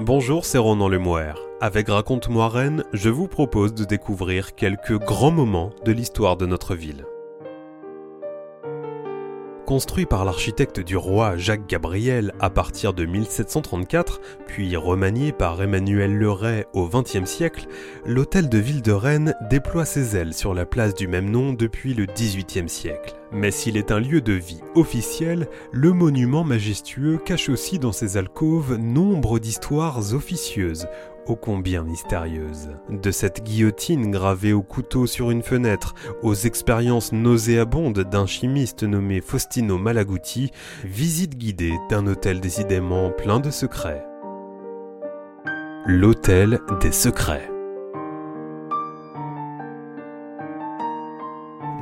Bonjour, c'est Ronan Lemoire. Avec Raconte-moi Rennes, je vous propose de découvrir quelques grands moments de l'histoire de notre ville. Construit par l'architecte du roi Jacques Gabriel à partir de 1734, puis remanié par Emmanuel Leray au XXe siècle, l'hôtel de ville de Rennes déploie ses ailes sur la place du même nom depuis le XVIIIe siècle. Mais s'il est un lieu de vie officiel, le monument majestueux cache aussi dans ses alcôves nombre d'histoires officieuses, ô combien mystérieuse. De cette guillotine gravée au couteau sur une fenêtre, aux expériences nauséabondes d'un chimiste nommé Faustino Malaguti, visite guidée d'un hôtel décidément plein de secrets. L'hôtel des secrets.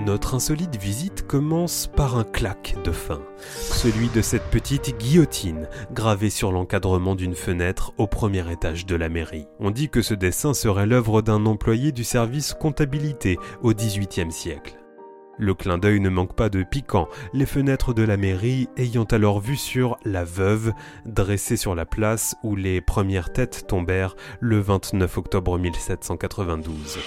Notre insolite visite commence par un claque de fin, celui de cette petite guillotine gravée sur l'encadrement d'une fenêtre au premier étage de la mairie. On dit que ce dessin serait l'œuvre d'un employé du service comptabilité au XVIIIe siècle. Le clin d'œil ne manque pas de piquant, les fenêtres de la mairie ayant alors vue sur la veuve, dressée sur la place où les premières têtes tombèrent le 29 octobre 1792.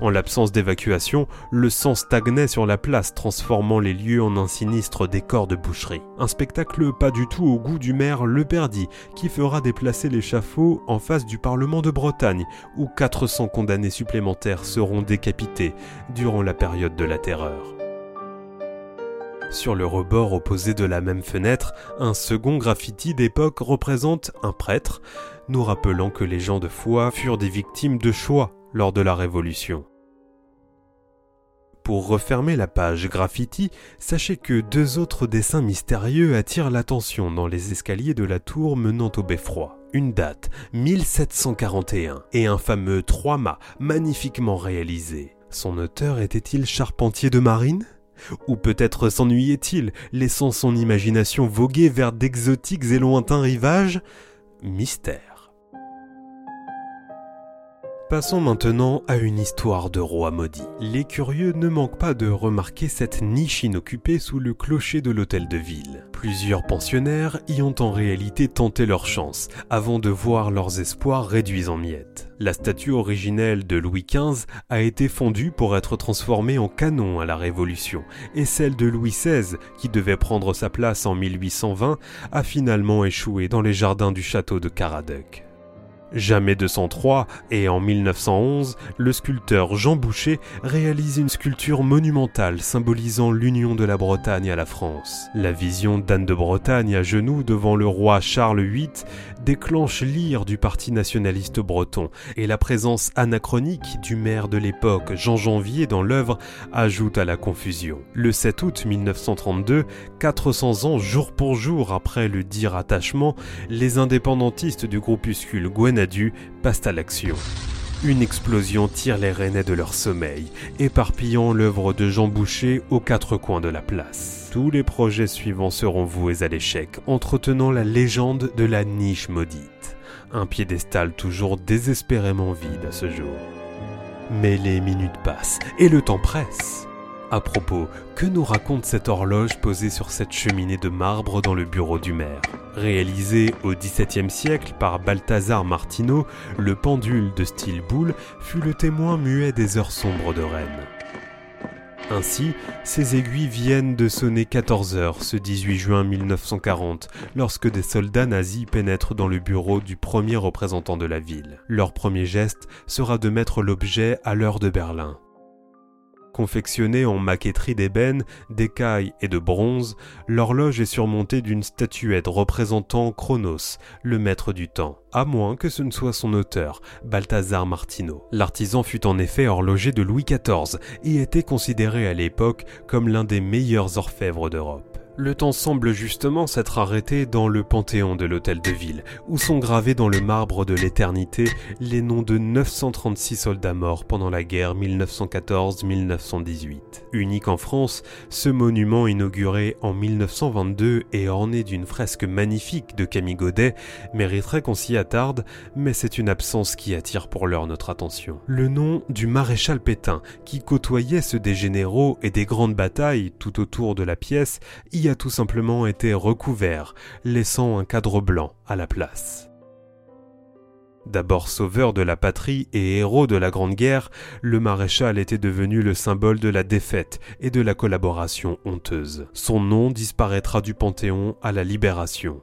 En l'absence d'évacuation, le sang stagnait sur la place, transformant les lieux en un sinistre décor de boucherie. Un spectacle pas du tout au goût du maire Le Perdy, qui fera déplacer l'échafaud en face du Parlement de Bretagne, où 400 condamnés supplémentaires seront décapités durant la période de la terreur. Sur le rebord opposé de la même fenêtre, un second graffiti d'époque représente un prêtre, nous rappelant que les gens de foi furent des victimes de choix lors de la Révolution. Pour refermer la page graffiti, sachez que deux autres dessins mystérieux attirent l'attention dans les escaliers de la tour menant au beffroi. Une date, 1741, et un fameux trois-mâts magnifiquement réalisé. Son auteur était-il charpentier de marine? Ou peut-être s'ennuyait-il, laissant son imagination voguer vers d'exotiques et lointains rivages? Mystère. Passons maintenant à une histoire de roi maudit. Les curieux ne manquent pas de remarquer cette niche inoccupée sous le clocher de l'hôtel de ville. Plusieurs pensionnaires y ont en réalité tenté leur chance, avant de voir leurs espoirs réduits en miettes. La statue originelle de Louis XV a été fondue pour être transformée en canon à la Révolution, et celle de Louis XVI, qui devait prendre sa place en 1820, a finalement échoué dans les jardins du château de Caradoc. Jamais 203 et en 1911, le sculpteur Jean Boucher réalise une sculpture monumentale symbolisant l'union de la Bretagne à la France. La vision d'Anne de Bretagne à genoux devant le roi Charles VIII déclenche l'ire du parti nationaliste breton et la présence anachronique du maire de l'époque Jean Janvier dans l'œuvre ajoute à la confusion. Le 7 août 1932, 400 ans jour pour jour après le dit rattachement, les indépendantistes du groupuscule Passent à l'action. Une explosion tire les Rennais de leur sommeil, éparpillant l'œuvre de Jean Boucher aux quatre coins de la place tous les projets suivants seront voués à l'échec, entretenant la légende de la niche maudite. Un piédestal toujours désespérément vide à ce jour. Mais les minutes passent et le temps presse. À propos, que nous raconte cette horloge posée sur cette cheminée de marbre dans le bureau du maire? Réalisé au XVIIe siècle par Balthazar Martineau, le pendule de style boule fut le témoin muet des heures sombres de Rennes. Ainsi, ces aiguilles viennent de sonner 14 heures ce 18 juin 1940, lorsque des soldats nazis pénètrent dans le bureau du premier représentant de la ville. Leur premier geste sera de mettre l'objet à l'heure de Berlin. Confectionnée en maquetterie d'ébène, d'écaille et de bronze, l'horloge est surmontée d'une statuette représentant Chronos, le maître du temps, à moins que ce ne soit son auteur, Balthazar Martineau. L'artisan fut en effet horloger de Louis XIV et était considéré à l'époque comme l'un des meilleurs orfèvres d'Europe. Le temps semble justement s'être arrêté dans le panthéon de l'hôtel de ville, où sont gravés dans le marbre de l'éternité les noms de 936 soldats morts pendant la guerre 1914-1918. Unique en France, ce monument inauguré en 1922 et orné d'une fresque magnifique de Camille Godet mériterait qu'on s'y attarde, mais c'est une absence qui attire pour l'heure notre attention. Le nom du maréchal Pétain, qui côtoyait ceux des généraux et des grandes batailles tout autour de la pièce, a tout simplement été recouvert, laissant un cadre blanc à la place. D'abord sauveur de la patrie et héros de la Grande Guerre, le maréchal était devenu le symbole de la défaite et de la collaboration honteuse. Son nom disparaîtra du Panthéon à la Libération.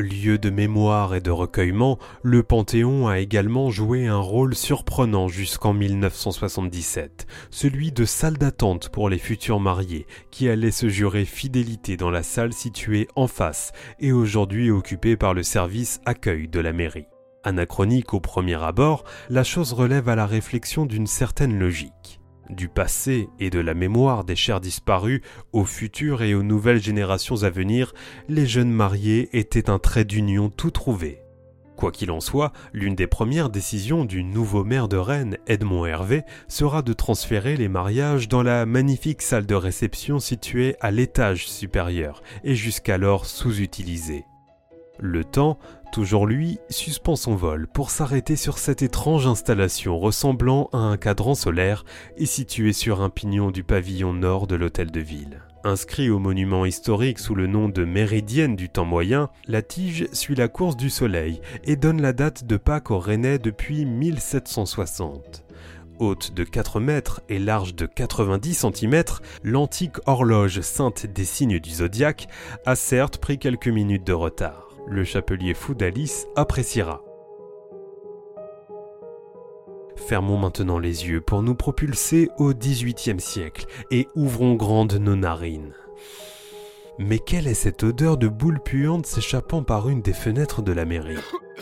Lieu de mémoire et de recueillement, le Panthéon a également joué un rôle surprenant jusqu'en 1977, celui de salle d'attente pour les futurs mariés, qui allaient se jurer fidélité dans la salle située en face et aujourd'hui occupée par le service accueil de la mairie. Anachronique au premier abord, la chose relève à la réflexion d'une certaine logique du passé et de la mémoire des chers disparus au futur et aux nouvelles générations à venir, les jeunes mariés étaient un trait d'union tout trouvé. Quoi qu'il en soit, l'une des premières décisions du nouveau maire de Rennes, Edmond Hervé, sera de transférer les mariages dans la magnifique salle de réception située à l'étage supérieur et jusqu'alors sous-utilisée. Le temps, toujours lui, suspend son vol pour s'arrêter sur cette étrange installation ressemblant à un cadran solaire et située sur un pignon du pavillon nord de l'hôtel de ville. Inscrit au monument historique sous le nom de Méridienne du temps moyen, la tige suit la course du soleil et donne la date de Pâques au Rennais depuis 1760 haute de 4 mètres et large de 90 cm, l'antique horloge sainte des signes du zodiaque a certes pris quelques minutes de retard le chapelier fou d'Alice appréciera. Fermons maintenant les yeux pour nous propulser au XVIIIe siècle et ouvrons grandes nos narines. Mais quelle est cette odeur de boule puante s'échappant par une des fenêtres de la mairie?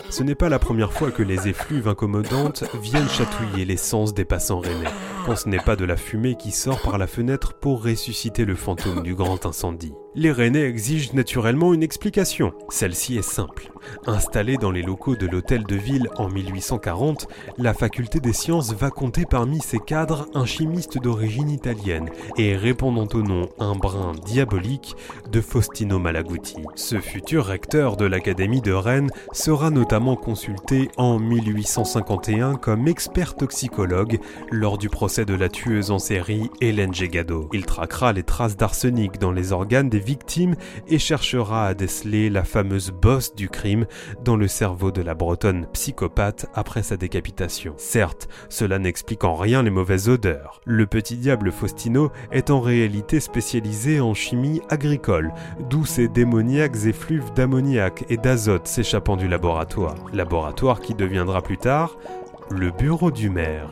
Ce n'est pas la première fois que les effluves incommodantes viennent chatouiller l'essence des passants rennais, quand ce n'est pas de la fumée qui sort par la fenêtre pour ressusciter le fantôme du grand incendie. Les Rennais exigent naturellement une explication. Celle-ci est simple. Installée dans les locaux de l'hôtel de ville en 1840, la faculté des sciences va compter parmi ses cadres un chimiste d'origine italienne et répondant au nom un brin diabolique de Faustino Malaguti. Ce futur recteur de l'Académie de Rennes sera notamment consulté en 1851 comme expert toxicologue lors du procès de la tueuse en série Hélène Gégado. Il traquera les traces d'arsenic dans les organes des victime et cherchera à déceler la fameuse bosse du crime dans le cerveau de la bretonne psychopathe après sa décapitation. Certes, cela n'explique en rien les mauvaises odeurs. Le petit diable Faustino est en réalité spécialisé en chimie agricole, d'où ces démoniaques effluves d'ammoniac et d'azote s'échappant du laboratoire. Laboratoire qui deviendra plus tard le bureau du maire.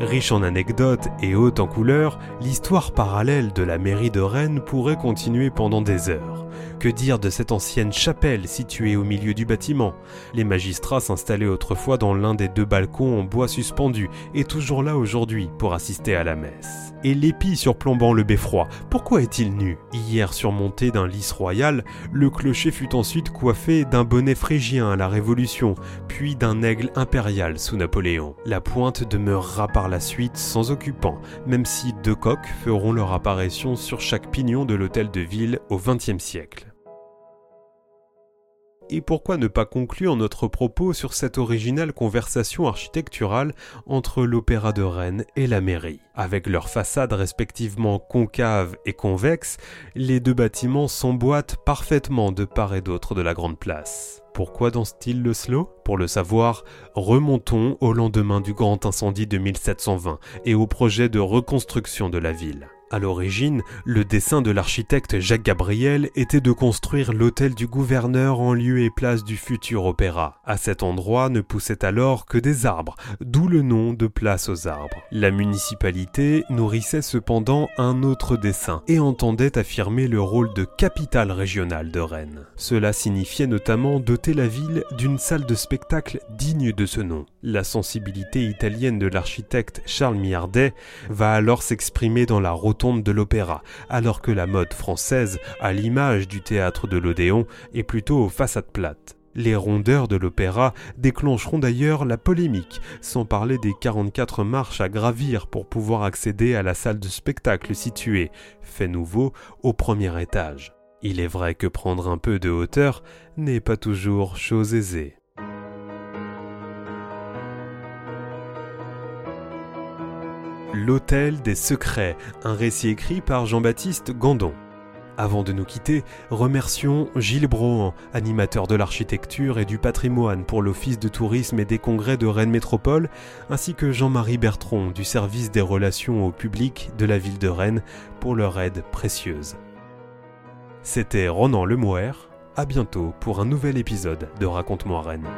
Riche en anecdotes et haute en couleurs, l'histoire parallèle de la mairie de Rennes pourrait continuer pendant des heures. Que dire de cette ancienne chapelle située au milieu du bâtiment? Les magistrats s'installaient autrefois dans l'un des deux balcons en bois suspendu et toujours là aujourd'hui pour assister à la messe. Et l'épi surplombant le beffroi, pourquoi est-il nu? Hier surmonté d'un lys royal, le clocher fut ensuite coiffé d'un bonnet phrygien à la Révolution, puis d'un aigle impérial sous Napoléon. La pointe demeurera par la suite sans occupant, même si deux coques feront leur apparition sur chaque pignon de l'hôtel de ville au XXe siècle et pourquoi ne pas conclure notre propos sur cette originale conversation architecturale entre l'Opéra de Rennes et la mairie? Avec leurs façades respectivement concaves et convexes, les deux bâtiments s'emboîtent parfaitement de part et d'autre de la grande place. Pourquoi dans style le slow? Pour le savoir, remontons au lendemain du grand incendie de 1720 et au projet de reconstruction de la ville. À l'origine, le dessin de l'architecte Jacques Gabriel était de construire l'hôtel du gouverneur en lieu et place du futur opéra. À cet endroit ne poussaient alors que des arbres, d'où le nom de place aux arbres. La municipalité nourrissait cependant un autre dessin et entendait affirmer le rôle de capitale régionale de Rennes. Cela signifiait notamment doter la ville d'une salle de spectacle digne de ce nom. La sensibilité italienne de l'architecte Charles Miardet va alors s'exprimer dans la rotonde de l'opéra, alors que la mode française, à l'image du théâtre de l'Odéon, est plutôt aux façades plates. Les rondeurs de l'opéra déclencheront d'ailleurs la polémique, sans parler des 44 marches à gravir pour pouvoir accéder à la salle de spectacle située, fait nouveau, au premier étage. Il est vrai que prendre un peu de hauteur n'est pas toujours chose aisée. L'Hôtel des Secrets, un récit écrit par Jean-Baptiste Gandon. Avant de nous quitter, remercions Gilles Brohan, animateur de l'architecture et du patrimoine pour l'Office de tourisme et des congrès de Rennes Métropole, ainsi que Jean-Marie Bertron du service des relations au public de la ville de Rennes pour leur aide précieuse. C'était Ronan Lemouer, à bientôt pour un nouvel épisode de Raconte-moi Rennes.